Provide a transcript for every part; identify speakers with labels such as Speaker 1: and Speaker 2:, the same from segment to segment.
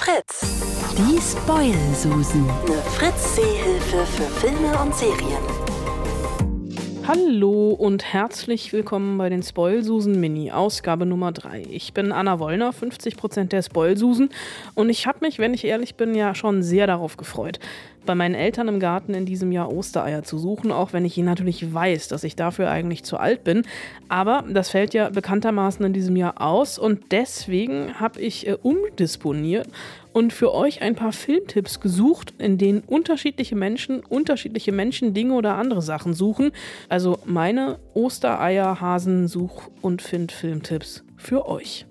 Speaker 1: Fritz.
Speaker 2: Die Spoil-Susen.
Speaker 1: Eine Fritz-Seehilfe für Filme und Serien.
Speaker 3: Hallo und herzlich willkommen bei den Spoilsusen Mini, Ausgabe Nummer 3. Ich bin Anna Wollner, 50% der Spoilsusen und ich habe mich, wenn ich ehrlich bin, ja schon sehr darauf gefreut, bei meinen Eltern im Garten in diesem Jahr Ostereier zu suchen, auch wenn ich natürlich weiß, dass ich dafür eigentlich zu alt bin. Aber das fällt ja bekanntermaßen in diesem Jahr aus und deswegen habe ich äh, umdisponiert und für euch ein paar Filmtipps gesucht, in denen unterschiedliche Menschen unterschiedliche Menschen, Dinge oder andere Sachen suchen. Also meine Ostereier, Hasen, Such- und Find-Filmtipps für euch.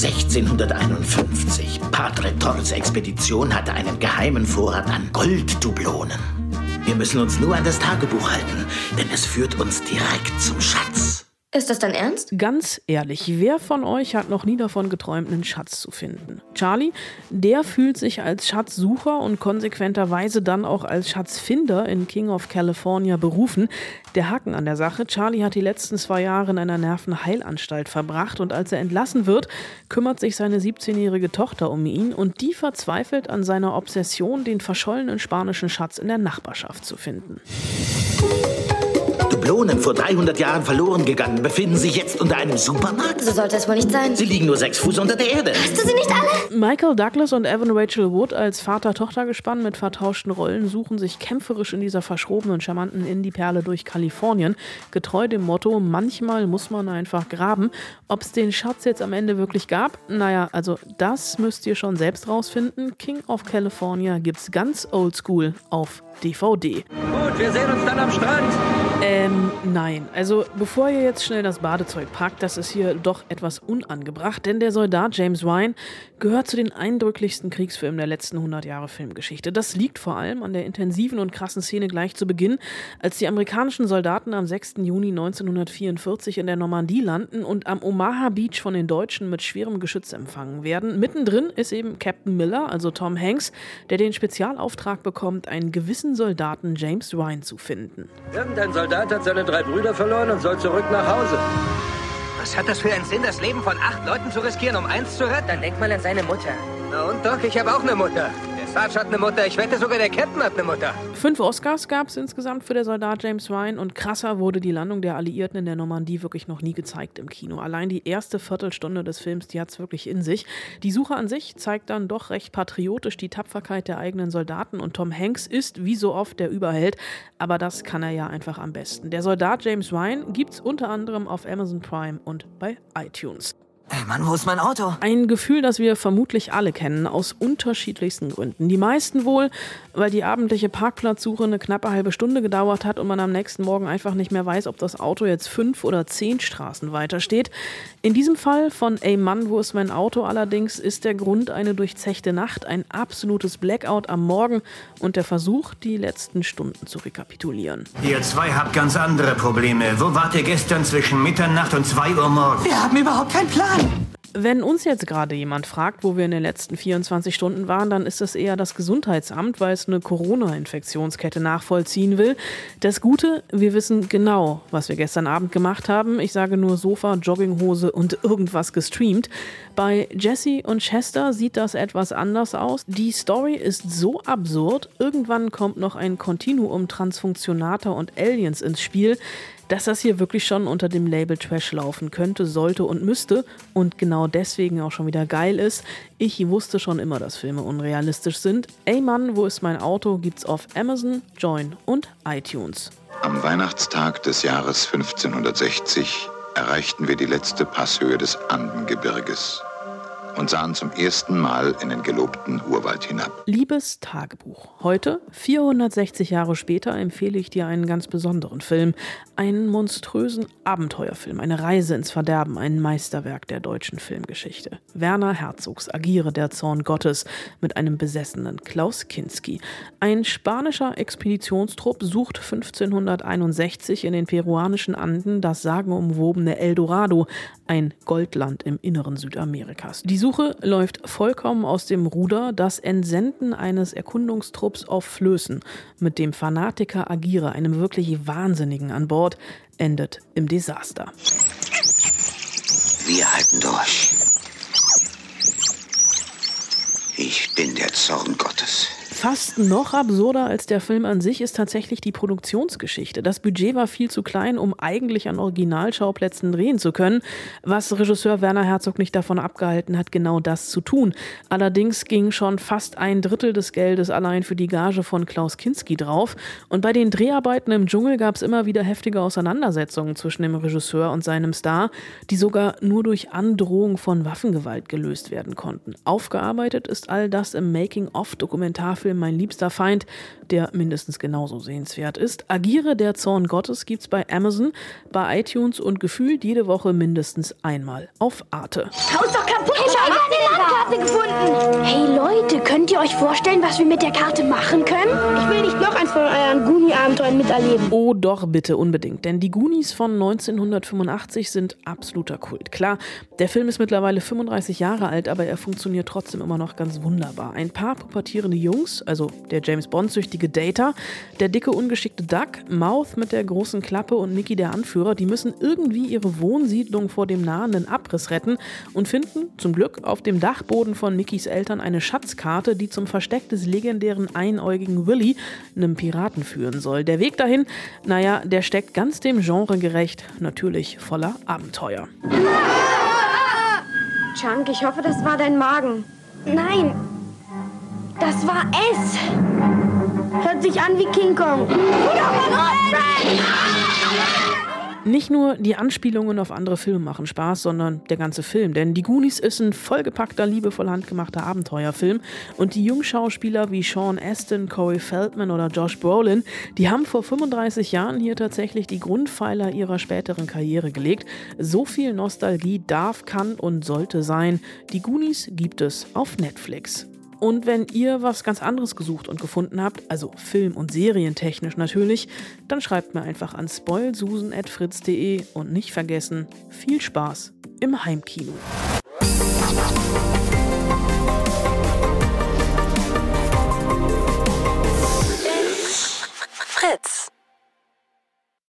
Speaker 4: 1651. Padre Torres Expedition hatte einen geheimen Vorrat an Golddublonen. Wir müssen uns nur an das Tagebuch halten, denn es führt uns direkt zum Schatz.
Speaker 5: Ist das dein Ernst?
Speaker 3: Ganz ehrlich, wer von euch hat noch nie davon geträumt, einen Schatz zu finden? Charlie, der fühlt sich als Schatzsucher und konsequenterweise dann auch als Schatzfinder in King of California berufen. Der Haken an der Sache, Charlie hat die letzten zwei Jahre in einer Nervenheilanstalt verbracht und als er entlassen wird, kümmert sich seine 17-jährige Tochter um ihn und die verzweifelt an seiner Obsession, den verschollenen spanischen Schatz in der Nachbarschaft zu finden.
Speaker 4: Dublonen vor 300 Jahren verloren gegangen, befinden sich jetzt unter einem Supermarkt.
Speaker 5: So sollte es wohl nicht sein.
Speaker 4: Sie liegen nur sechs Fuß unter der Erde.
Speaker 5: Hast du sie nicht alle?
Speaker 3: Michael Douglas und Evan Rachel Wood als Vater-Tochter-Gespann mit vertauschten Rollen suchen sich kämpferisch in dieser verschrobenen, charmanten Indie-Perle durch Kalifornien, getreu dem Motto, manchmal muss man einfach graben. Ob es den Schatz jetzt am Ende wirklich gab? Naja, also das müsst ihr schon selbst rausfinden. King of California gibt's ganz oldschool auf DVD.
Speaker 6: Gut, wir sehen uns dann am Strand.
Speaker 3: Ähm, nein. Also, bevor ihr jetzt schnell das Badezeug packt, das ist hier doch etwas unangebracht, denn der Soldat James Ryan gehört zu den eindrücklichsten Kriegsfilmen der letzten 100 Jahre Filmgeschichte. Das liegt vor allem an der intensiven und krassen Szene gleich zu Beginn, als die amerikanischen Soldaten am 6. Juni 1944 in der Normandie landen und am Omaha Beach von den Deutschen mit schwerem Geschütz empfangen werden. Mittendrin ist eben Captain Miller, also Tom Hanks, der den Spezialauftrag bekommt, einen gewissen Soldaten James Ryan zu finden.
Speaker 6: Irgendein Soldat hat seine drei Brüder verloren und soll zurück nach Hause.
Speaker 7: Was hat das für einen Sinn, das Leben von acht Leuten zu riskieren, um eins zu retten?
Speaker 8: Dann denk mal an seine Mutter.
Speaker 7: Na und Doc, ich habe auch eine Mutter. Sarge hat eine Mutter. Ich wette sogar, der Captain hat eine Mutter.
Speaker 3: Fünf Oscars gab es insgesamt für der Soldat James Ryan und krasser wurde die Landung der Alliierten in der Normandie wirklich noch nie gezeigt im Kino. Allein die erste Viertelstunde des Films, die hat es wirklich in sich. Die Suche an sich zeigt dann doch recht patriotisch die Tapferkeit der eigenen Soldaten und Tom Hanks ist wie so oft der Überheld, aber das kann er ja einfach am besten. Der Soldat James Ryan gibt's unter anderem auf Amazon Prime und bei iTunes.
Speaker 7: Ey Mann, wo ist mein Auto?
Speaker 3: Ein Gefühl, das wir vermutlich alle kennen, aus unterschiedlichsten Gründen. Die meisten wohl, weil die abendliche Parkplatzsuche eine knappe halbe Stunde gedauert hat und man am nächsten Morgen einfach nicht mehr weiß, ob das Auto jetzt fünf oder zehn Straßen weiter steht. In diesem Fall von Ey Mann, wo ist mein Auto allerdings, ist der Grund eine durchzechte Nacht, ein absolutes Blackout am Morgen und der Versuch, die letzten Stunden zu rekapitulieren.
Speaker 9: Ihr zwei habt ganz andere Probleme. Wo wart ihr gestern zwischen Mitternacht und 2 Uhr morgens?
Speaker 7: Wir haben überhaupt keinen Plan.
Speaker 3: Wenn uns jetzt gerade jemand fragt, wo wir in den letzten 24 Stunden waren, dann ist das eher das Gesundheitsamt, weil es eine Corona-Infektionskette nachvollziehen will. Das Gute, wir wissen genau, was wir gestern Abend gemacht haben. Ich sage nur Sofa, Jogginghose und irgendwas gestreamt. Bei Jesse und Chester sieht das etwas anders aus. Die Story ist so absurd. Irgendwann kommt noch ein Kontinuum Transfunktionator und Aliens ins Spiel dass das hier wirklich schon unter dem Label Trash laufen könnte, sollte und müsste und genau deswegen auch schon wieder geil ist. Ich wusste schon immer, dass Filme unrealistisch sind. Ey Mann, wo ist mein Auto? gibt's auf Amazon, Join und iTunes.
Speaker 10: Am Weihnachtstag des Jahres 1560 erreichten wir die letzte Passhöhe des Andengebirges und sahen zum ersten Mal in den gelobten Urwald hinab.
Speaker 3: Liebes Tagebuch. Heute, 460 Jahre später, empfehle ich dir einen ganz besonderen Film. Einen monströsen Abenteuerfilm, eine Reise ins Verderben, ein Meisterwerk der deutschen Filmgeschichte. Werner Herzogs Agiere der Zorn Gottes mit einem besessenen Klaus Kinski. Ein spanischer Expeditionstrupp sucht 1561 in den peruanischen Anden das sagenumwobene Eldorado, ein Goldland im Inneren Südamerikas. Die Suche läuft vollkommen aus dem Ruder. Das Entsenden eines Erkundungstrupps auf Flößen mit dem Fanatiker Agira, einem wirklich Wahnsinnigen an Bord, endet im Desaster.
Speaker 4: Wir halten durch.
Speaker 8: Ich bin der Zorn Gottes.
Speaker 3: Fast noch absurder als der Film an sich ist tatsächlich die Produktionsgeschichte. Das Budget war viel zu klein, um eigentlich an Originalschauplätzen drehen zu können, was Regisseur Werner Herzog nicht davon abgehalten hat, genau das zu tun. Allerdings ging schon fast ein Drittel des Geldes allein für die Gage von Klaus Kinski drauf. Und bei den Dreharbeiten im Dschungel gab es immer wieder heftige Auseinandersetzungen zwischen dem Regisseur und seinem Star, die sogar nur durch Androhung von Waffengewalt gelöst werden konnten. Aufgearbeitet ist all das im Making-of-Dokumentarfilm Film Mein liebster Feind, der mindestens genauso sehenswert ist. Agiere der Zorn Gottes gibt's bei Amazon, bei iTunes und gefühlt jede Woche mindestens einmal auf Arte.
Speaker 5: Haus doch kaputt! Schau mal, eine Landkarte gefunden! Könnt ihr euch vorstellen, was wir mit der Karte machen können?
Speaker 11: Ich will nicht noch eins von euren Goonie-Abenteuern miterleben.
Speaker 3: Oh doch, bitte, unbedingt. Denn die Goonies von 1985 sind absoluter Kult. Klar, der Film ist mittlerweile 35 Jahre alt, aber er funktioniert trotzdem immer noch ganz wunderbar. Ein paar pubertierende Jungs also der James Bond-süchtige Data, der dicke, ungeschickte Duck, Mouth mit der großen Klappe und Mickey der Anführer, die müssen irgendwie ihre Wohnsiedlung vor dem nahenden Abriss retten und finden zum Glück auf dem Dachboden von Mickys Eltern eine Schatzkarte, die zum Versteck des legendären einäugigen Willy, einem Piraten, führen soll. Der Weg dahin, naja, der steckt ganz dem Genre gerecht, natürlich voller Abenteuer.
Speaker 11: Chunk, ich hoffe, das war dein Magen.
Speaker 5: Nein, das war es.
Speaker 11: Hört sich an wie King Kong.
Speaker 3: Nicht nur die Anspielungen auf andere Filme machen Spaß, sondern der ganze Film. Denn Die Goonies ist ein vollgepackter, liebevoll handgemachter Abenteuerfilm. Und die Jungschauspieler wie Sean Astin, Corey Feldman oder Josh Brolin, die haben vor 35 Jahren hier tatsächlich die Grundpfeiler ihrer späteren Karriere gelegt. So viel Nostalgie darf, kann und sollte sein. Die Goonies gibt es auf Netflix. Und wenn ihr was ganz anderes gesucht und gefunden habt, also film- und serientechnisch natürlich, dann schreibt mir einfach an spoilsusen.fritz.de und nicht vergessen, viel Spaß im Heimkino. Fritz.